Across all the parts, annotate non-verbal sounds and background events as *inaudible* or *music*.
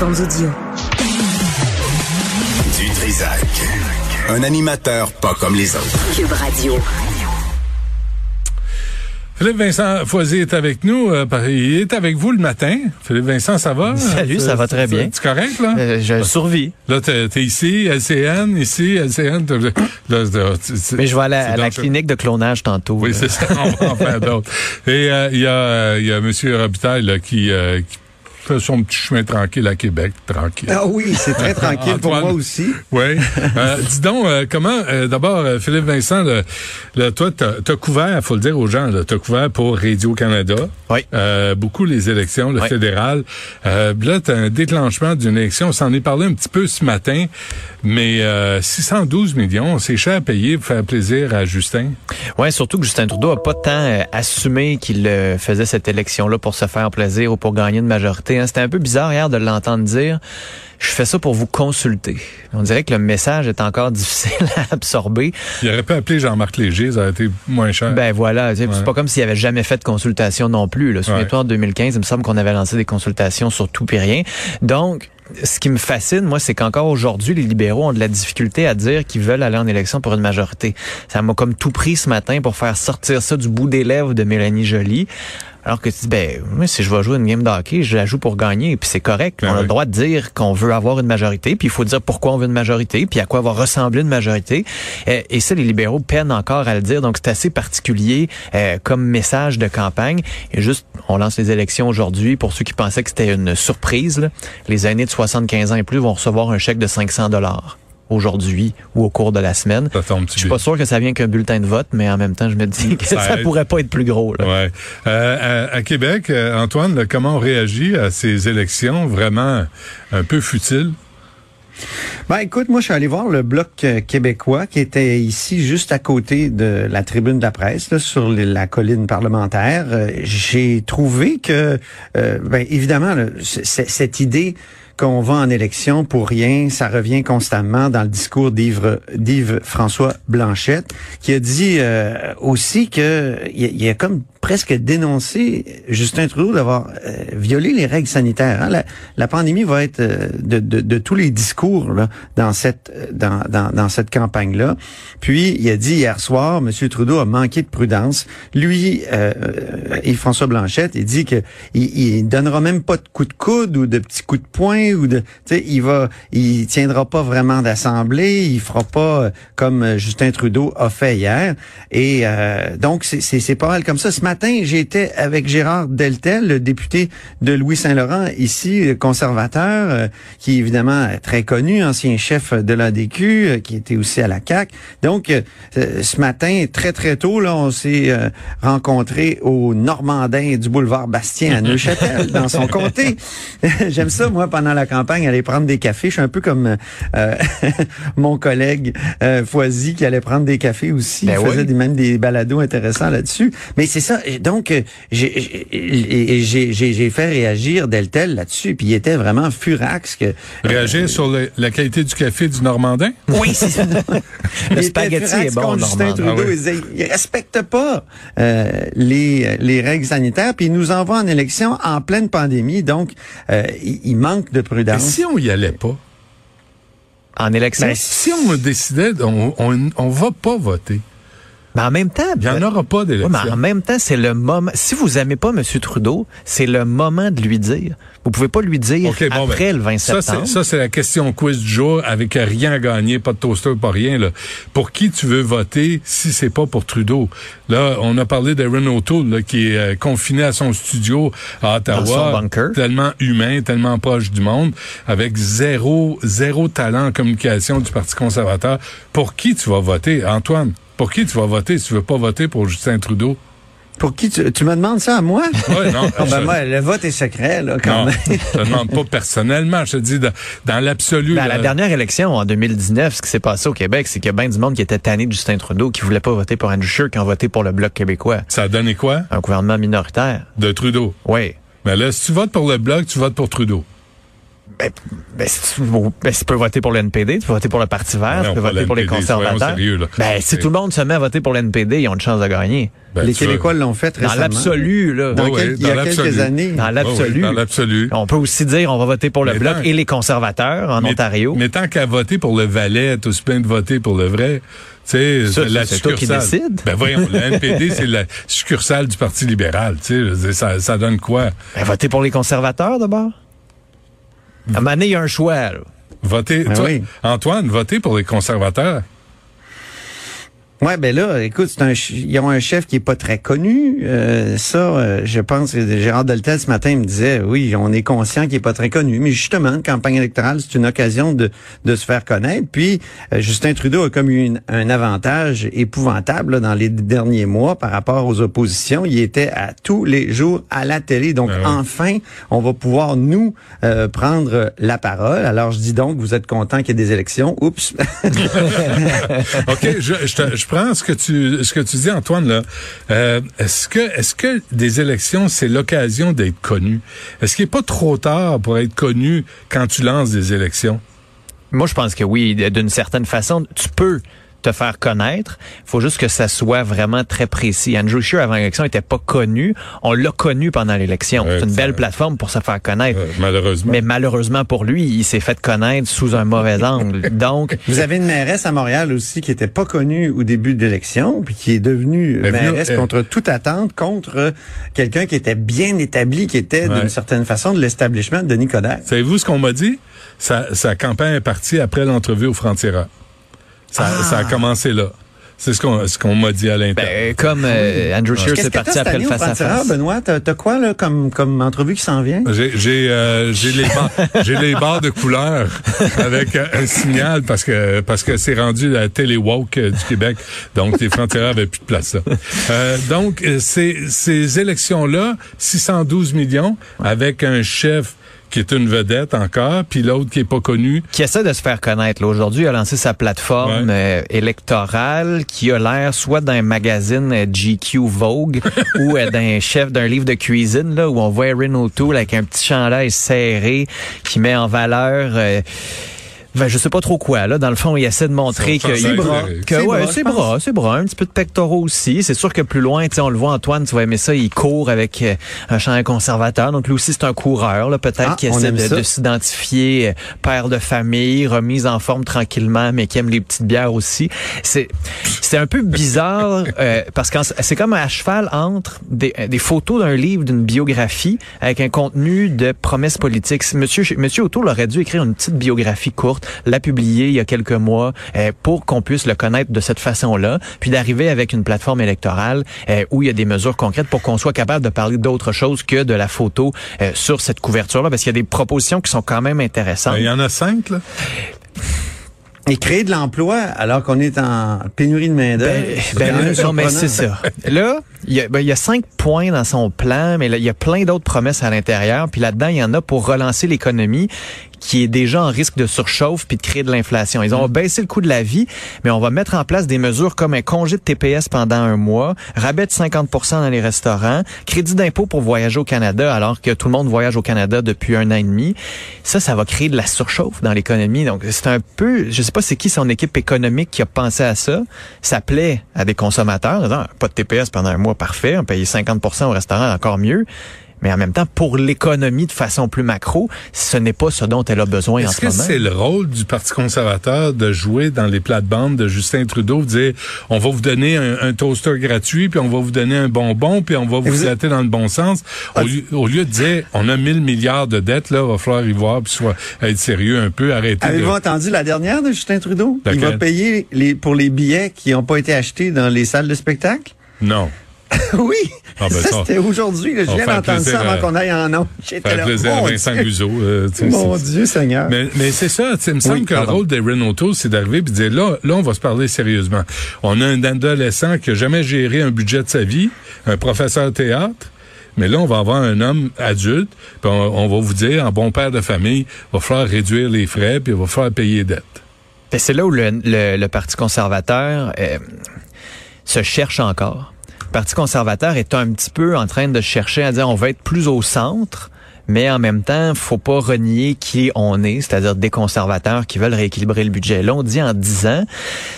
Plateformes audio. Du Trisac. Un animateur pas comme les autres. Cube Radio. Philippe Vincent Foisy est avec nous. euh, il est avec vous le matin. Philippe Vincent, ça va? Salut, ça va très bien. Tu correct, là? Euh, je survis. Là, t'es t'es ici, LCN, ici, LCN. là, c'est- Mais je vais à la, c'est à la clinique de clonage tantôt. Oui, c'est ça. On va en faire d'autres. Et euh, il y a, euh, y a M. Robitaille là, qui, euh, qui fait son petit chemin tranquille à Québec. Tranquille. Ah oui, c'est très *laughs* tranquille pour moi aussi. Oui. Euh, dis donc, euh, comment, euh, d'abord, euh, Philippe Vincent, le, le- toi, t'as as couvert, faut le dire aux gens, t'as couvert pour Radio-Canada. Oui. Euh, beaucoup les élections, le Oui. fédéral. Euh, là, t'as un déclenchement d'une élection. On s'en est parlé un petit peu ce matin, mais euh, 612 millions, c'est cher à payer pour faire plaisir à Justin. Ouais, surtout que Justin Trudeau a pas tant euh, assumé qu'il euh, faisait cette élection-là pour se faire plaisir ou pour gagner une majorité. Hein. C'était un peu bizarre hier de l'entendre dire. Je fais ça pour vous consulter. On dirait que le message est encore *laughs* difficile à absorber. Il aurait pu appeler Jean-Marc Léger, ça aurait été moins cher. Ben voilà, Ouais. c'est pas comme s'il avait jamais fait de consultation non plus. Là. Souviens-toi, en 2015, il me semble qu'on avait lancé des consultations sur tout et rien. Donc, ce qui me fascine, moi, c'est qu'encore aujourd'hui, les libéraux ont de la difficulté à dire qu'ils veulent aller en élection pour une majorité. Ça m'a comme tout pris ce matin pour faire sortir ça du bout des lèvres de Mélanie Joly. Alors que tu dis, ben, moi, si je vais jouer une game de hockey, je la joue pour gagner, puis c'est correct. Ben on a oui. le droit de dire qu'on veut avoir une majorité, puis il faut dire pourquoi on veut une majorité, puis à quoi va ressembler une majorité. Euh, et ça, les libéraux peinent encore à le dire, donc c'est assez particulier euh, comme message de campagne. Et juste, on lance les élections aujourd'hui. Pour ceux qui pensaient que c'était une surprise, là, les aînés de 75 ans et plus vont recevoir un chèque de 500 dollars aujourd'hui ou au cours de la semaine. Ça tombe Je suis pas sûr que ça vient qu'un bulletin de vote, mais en même temps, je me dis *laughs* que Ça ça, pourrait pas être plus gros. Là. Ouais. Euh, à, à Québec, euh, Antoine, là, comment on réagit à ces élections vraiment un peu futiles? Ben écoute, moi je suis allé voir le bloc euh, québécois qui était ici juste à côté de la tribune de la presse, là, sur les- la colline parlementaire. Euh, J'ai trouvé que, euh, ben évidemment, là, cette idée qu'on va en élection pour rien, ça revient constamment dans le discours d'Yves François Blanchette, qui a dit euh, aussi que il il a comme presque dénoncé Justin Trudeau d'avoir euh, violé les règles sanitaires. hein. La, pandémie va être euh, de, de, tous les discours dans cette euh, dans, dans, dans cette campagne là. Puis il a dit hier soir, M. Trudeau a manqué de prudence. Lui, euh, et François Blanchette, il dit que il, donnera même pas de coups de coude ou de petits coups de poing ou de, il va, il tiendra pas vraiment d'assemblée, il fera pas comme Justin Trudeau a fait hier. Et donc c'est c'est pas mal comme ça. Matin, j'étais avec Gérard Deltel, le député de Louis Saint-Laurent ici, euh, conservateur, euh, qui est évidemment très connu, ancien chef de l'ADQ, euh, qui était aussi à la CAC. Donc euh, euh, ce matin, très très tôt, là, on s'est euh, rencontrés au Normandin du boulevard Bastien à *laughs* Neuchâtel, dans son comté. *laughs* J'aime ça, moi, pendant la campagne, aller prendre des cafés. Je suis un peu comme euh, *laughs* mon collègue euh, Foisy qui allait prendre des cafés aussi. Ben Il faisait des, même des balados intéressants là-dessus. Mais c'est ça. Et Donc, euh, j'ai- j'ai j'ai- j'ai- j'ai fait réagir Deltel là-dessus. Puis il était vraiment furax que... Réagir sur le- la qualité du café du Normandin? Oui, c'est ça. *laughs* Le spaghetti est bon, contre Justin Normand. Trudeau. Ah oui. il, il respecte pas euh, les, les règles sanitaires, puis il nous envoie en élection en pleine pandémie. Donc, euh, il, il manque de Mais prudence. si on y allait pas, En élection? ben, si on décidait, on, on, on va pas voter. Mais en même temps, Il y en aura pas d'élection. mais en même temps, c'est le moment. Si vous aimez pas M. Trudeau, c'est le moment de lui dire. Vous pouvez pas lui dire bon, après ben, le 20 ça, septembre. Ça, c'est la question quiz du jour avec rien à gagner, pas de toaster, pas rien. Là. Pour qui tu veux voter si c'est pas pour Trudeau? Là, on a parlé d'Aaron O'Toole là, qui est euh, confiné à son studio à Ottawa. Dans son bunker. Tellement humain, tellement proche du monde, avec zéro, zéro talent en communication du Parti conservateur. Pour qui tu vas voter, Antoine? Pour qui tu vas voter si tu veux pas voter pour Justin Trudeau? Pour qui tu, tu me demandes ça à moi? *laughs* Ouais, non, Ah, ben, je- moi, le vote est secret, là, quand non, même. je te demande pas personnellement, je te dis dans, dans l'absolu. Ben, à la dernière élection, en 2019, ce qui s'est passé au Québec, c'est qu'il y a bien du monde qui était tanné de Justin Trudeau, qui voulait pas voter pour Andrew Scheer, qui ont voté pour le Bloc québécois. Ça a donné quoi? Un gouvernement minoritaire. De Trudeau? Oui. Mais là, si tu votes pour le Bloc, tu votes pour Trudeau. Ben, ben, si tu, ben, si tu peux voter pour le NPD, tu peux voter pour le Parti vert, Ben non, tu peux voter le pour les conservateurs. sérieux. Ben, si C'est- tout le monde se met à voter pour le NPD, ils ont une chance de gagner. Ben, Les Québécois l'ont fait Dans récemment. l'absolu, là. Dans Ouais, quel- ouais, il y a dans quelques années. Dans Ah l'absolu. dans l'absolu. On peut aussi dire on va voter pour le Mais Bloc tant- et les conservateurs en Mais- Ontario. Mais tant qu'à voter pour le Valais, tout se plaint de voter pour le vrai. Tu sais, Ça, la c'est toi qui succursale. décides. Ben voyons, le NPD, c'est la succursale du Parti libéral. Tu sais, ça, ça donne quoi? Ben, voter pour les conservateurs d'abord. À un moment donné, il y a un choix. là. Voter, Ben toi, oui. Antoine, voter pour les conservateurs. Ouais, ben là, écoute, c'est un, ils ont un chef qui est pas très connu. Euh, ça, euh, je pense que Gérard Deltel ce matin me disait, oui, on est conscient qu'il est pas très connu, mais justement, une campagne électorale, c'est une occasion de, de se faire connaître. Puis euh, Justin Trudeau a comme eu une- un avantage épouvantable là, dans les derniers mois par rapport aux oppositions. Il était à tous les jours à la télé. Donc Ben oui. enfin, on va pouvoir nous euh, prendre la parole. Alors je dis donc, vous êtes content qu'il y ait des élections. Oups. *laughs* OK, je, je, te- je prends ce que tu ce que tu dis, Antoine, là. Euh, est-ce que est-ce que des élections, c'est l'occasion d'être connu? Est-ce qu'il n'est pas trop tard pour être connu quand tu lances des élections? Moi, je pense que oui, d'une certaine façon, tu peux te faire connaître. Il faut juste que ça soit vraiment très précis. Andrew Scheer, avant l'élection, était pas connu. On l'a connu pendant l'élection. Ouais, c'est une belle plateforme pour se faire connaître. Euh, malheureusement. Mais malheureusement pour lui, il s'est fait connaître sous un mauvais *laughs* angle. Donc, Vous avez une mairesse à Montréal aussi qui était pas connue au début de l'élection, puis qui est devenue venue- mairesse elle- contre toute attente, contre euh, quelqu'un qui était bien établi, qui était Ouais. d'une certaine façon de l'establishment de Nicodère. Savez-vous ce qu'on m'a dit? Sa, sa campagne est partie après l'entrevue au Frontiera. Ça, Ah. ça a commencé là. C'est ce qu'on ce qu'on m'a dit à l'interne. ben, comme euh, Andrew Qu'est-ce s'est parti cette après le au Frontiera, face-à-face. Benoît? T'as quoi là, comme, comme entrevue qui s'en vient? J'ai j'ai euh, j'ai les barres, *laughs* j'ai les barres de couleur avec euh, un signal parce que parce que c'est rendu la télé woke du Québec donc les frontières avaient plus de place là. Euh, donc ces ces élections là 612 millions avec un chef qui est une vedette encore puis l'autre qui est pas connu. qui essaie de se faire connaître. là. Aujourd'hui, il a lancé sa plateforme euh, électorale qui a l'air soit d'un magazine euh, GQ Vogue *laughs* ou euh, d'un chef d'un livre de cuisine là où on voit Erin O'Toole avec un petit chandail serré qui met en valeur euh, ben, je sais pas trop quoi là. Dans le fond, il essaie de montrer que, il- serré. que C'est ouais, bras, c'est bras, c'est bras, un petit peu de pectoraux aussi. C'est sûr que plus loin, tu sais, on le voit Antoine, tu vas aimer ça, il court avec euh, un chandail conservateur. Donc lui aussi c'est un coureur là, peut-être Ah, qui essaie de s'identifier euh, père de famille, remise en forme tranquillement, mais qui aime les petites bières aussi. C'est c'est un peu bizarre euh, parce que c'est comme à cheval entre des, euh, des photos d'un livre, d'une biographie avec un contenu de promesses politiques. Monsieur Monsieur O'Toole aurait dû écrire une petite biographie courte, la publier il y a quelques mois euh, pour qu'on puisse le connaître de cette façon-là, puis d'arriver avec une plateforme électorale euh, où il y a des mesures concrètes pour qu'on soit capable de parler d'autre chose que de la photo euh, sur cette couverture-là, parce qu'il y a des propositions qui sont quand même intéressantes. Ben, Il y en a cinq là. Et créer de l'emploi alors qu'on est en pénurie de main-d'œuvre. Ben, ben, non, mais c'est ça. Là, il y, a, ben, il y a cinq points dans son plan, mais là, il y a plein d'autres promesses à l'intérieur. Puis là-dedans, il y en a pour relancer l'économie qui est déjà en risque de surchauffe puis de créer de l'inflation. Ils ont baissé le coût de la vie, mais on va mettre en place des mesures comme un congé de TPS pendant un mois, rabais de 50 dans les restaurants, crédit d'impôt pour voyager au Canada alors que tout le monde voyage au Canada depuis un an et demi. Ça, ça va créer de la surchauffe dans l'économie. Donc, c'est un peu, je sais pas c'est qui son équipe économique qui a pensé à ça. Ça plaît à des consommateurs. Non, pas de TPS pendant un mois, parfait. On paye 50% au restaurant, encore mieux. Mais en même temps, pour l'économie de façon plus macro, ce n'est pas ce dont elle a besoin en Est-ce ce que moment. c'est le rôle du Parti conservateur de jouer dans les plates-bandes de Justin Trudeau, de dire on va vous donner un, un toaster gratuit, puis on va vous donner un bonbon, puis on va vous vous flatter dans le bon sens, au, lieu, au lieu de dire on a 1000 milliards de dettes, là, va falloir y voir, puis soit être sérieux un peu, arrêter de... Avez-vous entendu la dernière de Justin Trudeau? Il va payer les, pour les billets qui n'ont pas été achetés dans les salles de spectacle? Non. *laughs* oui, Ah, ben, ça, ça, c'était aujourd'hui. là. Je viens d'entendre ça avant à- qu'on aille en nom. J'étais là, plaisir à mon Vincent Dieu. Guzzo. euh, tu sais, Mon c'est- Dieu Seigneur. Mais, mais c'est ça, tu sais, il me semble Oui, que le rôle des Renault, c'est d'arriver et de dire là, là, on va se parler sérieusement. On a un adolescent qui a jamais géré un budget de sa vie, un professeur de théâtre. Mais là, on va avoir un homme adulte, puis on, on va vous dire, en bon père de famille, il va falloir réduire les frais, puis il va falloir payer les dettes. Ben, c'est là où le, le- le Parti conservateur euh, se cherche encore. Le Parti conservateur est un petit peu en train de chercher à dire on va être plus au centre, mais en même temps, faut pas renier qui on est, c'est-à-dire des conservateurs qui veulent rééquilibrer le budget. Là, on dit en 10 ans,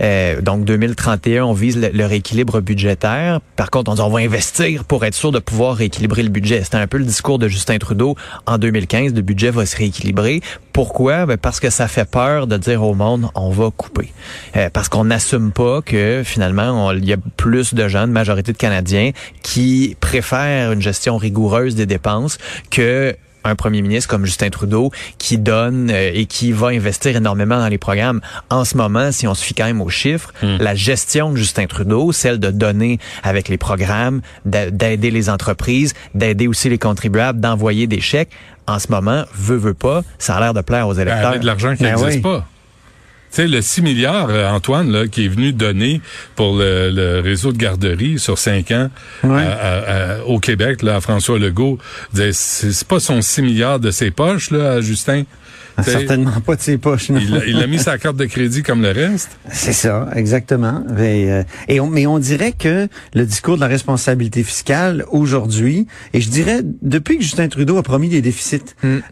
euh, donc 2031, on vise le, le rééquilibre budgétaire. Par contre, on dit on va investir pour être sûr de pouvoir rééquilibrer le budget. C'était un peu le discours de Justin Trudeau en 2015, le budget va se rééquilibrer. Pourquoi? Ben parce que ça fait peur de dire au monde, on va couper. Euh, parce qu'on n'assume pas que finalement, il y a plus de gens, une majorité de Canadiens, qui préfèrent une gestion rigoureuse des dépenses que un premier ministre comme Justin Trudeau qui donne euh, et qui va investir énormément dans les programmes. En ce moment, si on se fie quand même aux chiffres, la gestion de Justin Trudeau, celle de donner avec les programmes, d'a- d'aider les entreprises, d'aider aussi les contribuables, d'envoyer des chèques, en ce moment, veut, veut pas, ça a l'air de plaire aux Ben, électeurs. avec de l'argent qui Ben n'existe oui. pas. Tu sais, le 6 milliards, euh, Antoine, là, qui est venu donner pour le, le réseau de garderie sur 5 ans Ouais. à- à- à- au Québec, là, à François Legault, c'est pas son 6 milliards de ses poches, là, à Justin. Ah, Certainement pas de ses poches. non. Il a- il a mis sa carte de crédit comme le reste. C'est ça, exactement. Mais, euh, et on, mais on dirait que le discours de la responsabilité fiscale aujourd'hui, et je dirais depuis que Justin Trudeau a promis des déficits,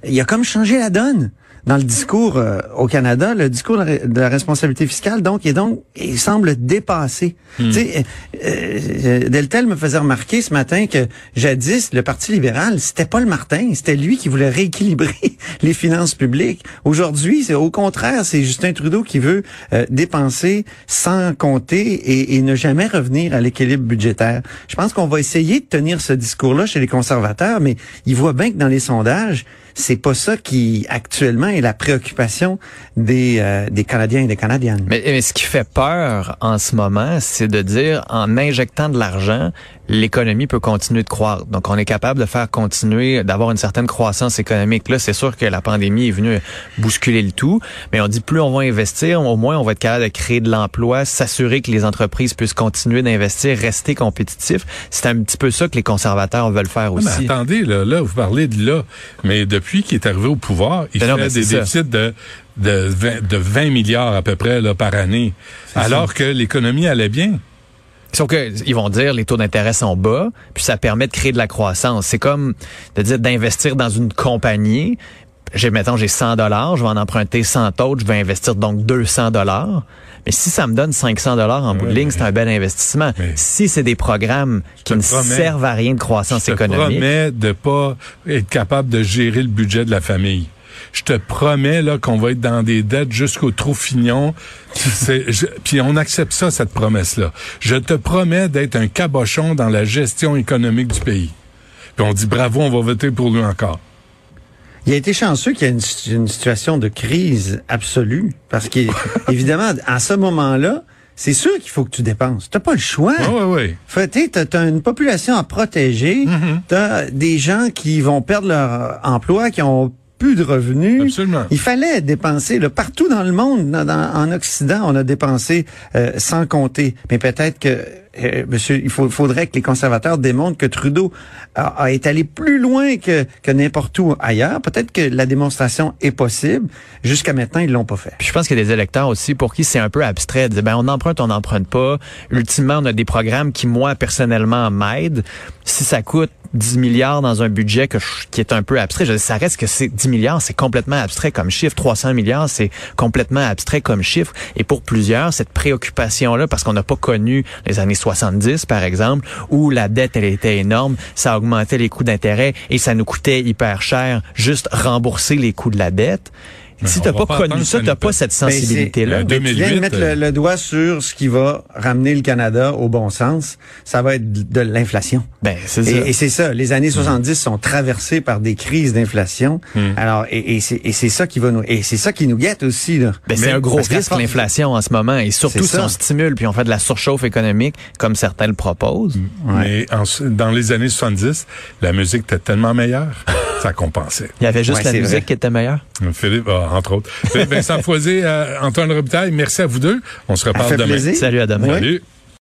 il a comme changé la donne dans le discours euh, au Canada, le discours de la, responsabilité fiscale, donc, et donc, il semble dépassé. Tu sais, euh, Deltel me faisait remarquer ce matin que jadis, le Parti libéral, c'était pas le Martin, c'était lui qui voulait rééquilibrer *laughs* les finances publiques. Aujourd'hui, c'est au contraire, c'est Justin Trudeau qui veut euh, dépenser sans compter et, et ne jamais revenir à l'équilibre budgétaire. Je pense qu'on va essayer de tenir ce discours-là chez les conservateurs, mais ils voient bien que dans les sondages, c'est pas ça qui actuellement est la préoccupation des, euh, des Canadiens et des Canadiennes. Mais, mais ce qui fait peur en ce moment, c'est de dire en injectant de l'argent, l'économie peut continuer de croître. Donc, on est capable de faire continuer, d'avoir une certaine croissance économique. Là, c'est sûr que la pandémie est venue bousculer le tout, mais on dit plus on va investir, au moins on va être capable de créer de l'emploi, s'assurer que les entreprises puissent continuer d'investir, rester compétitifs. C'est un petit peu ça que les conservateurs veulent faire Ah, mais aussi. attendez, là, là, vous parlez de là. Mais depuis qu'il est arrivé au pouvoir, il Ben non, fait mais des ça. déficits de, de, 20, de 20 milliards à peu près là, par année. Alors que l'économie allait bien. Sauf que ils vont dire les taux d'intérêt sont bas, puis ça permet de créer de la croissance. C'est comme de dire d'investir dans une compagnie. J'ai mettons j'ai 100 dollars, je vais en emprunter 100 autres, je vais investir donc 200 dollars. Mais si ça me donne 500 dollars en bout de ligne, c'est un bel investissement. si c'est des programmes qui ne promets- servent à rien de croissance Je te économique, promets de pas être capable de gérer le budget de la famille. Je te promets là qu'on va être dans des dettes jusqu'au trou fignon. *laughs* Puis on accepte ça, cette promesse-là. Je te promets d'être un cabochon dans la gestion économique du pays. Puis on dit bravo, on va voter pour lui encore. Il a été chanceux qu'il y ait une, une situation de crise absolue, parce qu'évidemment, *laughs* à ce moment-là, c'est sûr qu'il faut que tu dépenses. T'as pas le choix. Oui, oui, oui. T'as, une population à protéger, Mm-hmm. t'as des gens qui vont perdre leur emploi, qui ont plus de revenus. Absolument. Il fallait dépenser là, partout dans le monde, dans- dans- en Occident, on a dépensé euh, sans compter. Mais peut-être que euh, monsieur, il faudrait que les conservateurs démontrent que Trudeau a, a été allé plus loin que, que n'importe où ailleurs. Peut-être que la démonstration est possible. Jusqu'à maintenant, ils l'ont pas fait. Puis je pense qu'il y a des électeurs aussi pour qui c'est un peu abstrait de dire, ben on emprunte, on n'emprunte pas. Ultimement, on a des programmes qui, moi, personnellement, m'aident. Si ça coûte 10 milliards dans un budget que je- qui est un peu abstrait, je ça reste que c'est 10 milliards, c'est complètement abstrait comme chiffre. 300 milliards, c'est complètement abstrait comme chiffre. Et pour plusieurs, cette préoccupation-là, parce qu'on n'a pas connu les années 70, par exemple, où la dette, elle était énorme, ça augmentait les coûts d'intérêt et ça nous coûtait hyper cher juste rembourser les coûts de la dette Si t'as pas pas connu ça, t'as pas cette Ben, sensibilité-là. Ben, Mais tu viens de 2008, mettre le, euh, le doigt sur ce qui va ramener le Canada au bon sens. Ça va être de l'inflation. Ben, c'est ça. Et, et c'est ça, les années 70 sont traversées par des crises d'inflation. Alors, et, et c'est et c'est ça qui va nous, et c'est ça qui nous guette aussi là. Ben, c'est un gros risque, l'inflation en ce moment. Et surtout si ça. on stimule puis on fait de la surchauffe économique, comme certains le proposent. Mais en- dans les années 70, la musique était tellement meilleure, *laughs* ça compensait. Il y avait juste Ouais, la musique vrai. qui était meilleure? Philippe, ah, entre autres. Vincent Foisé, euh, Antoine Robitaille, merci à vous deux. On se reparle demain. plaisir. Salut, à demain. Ouais. Salut.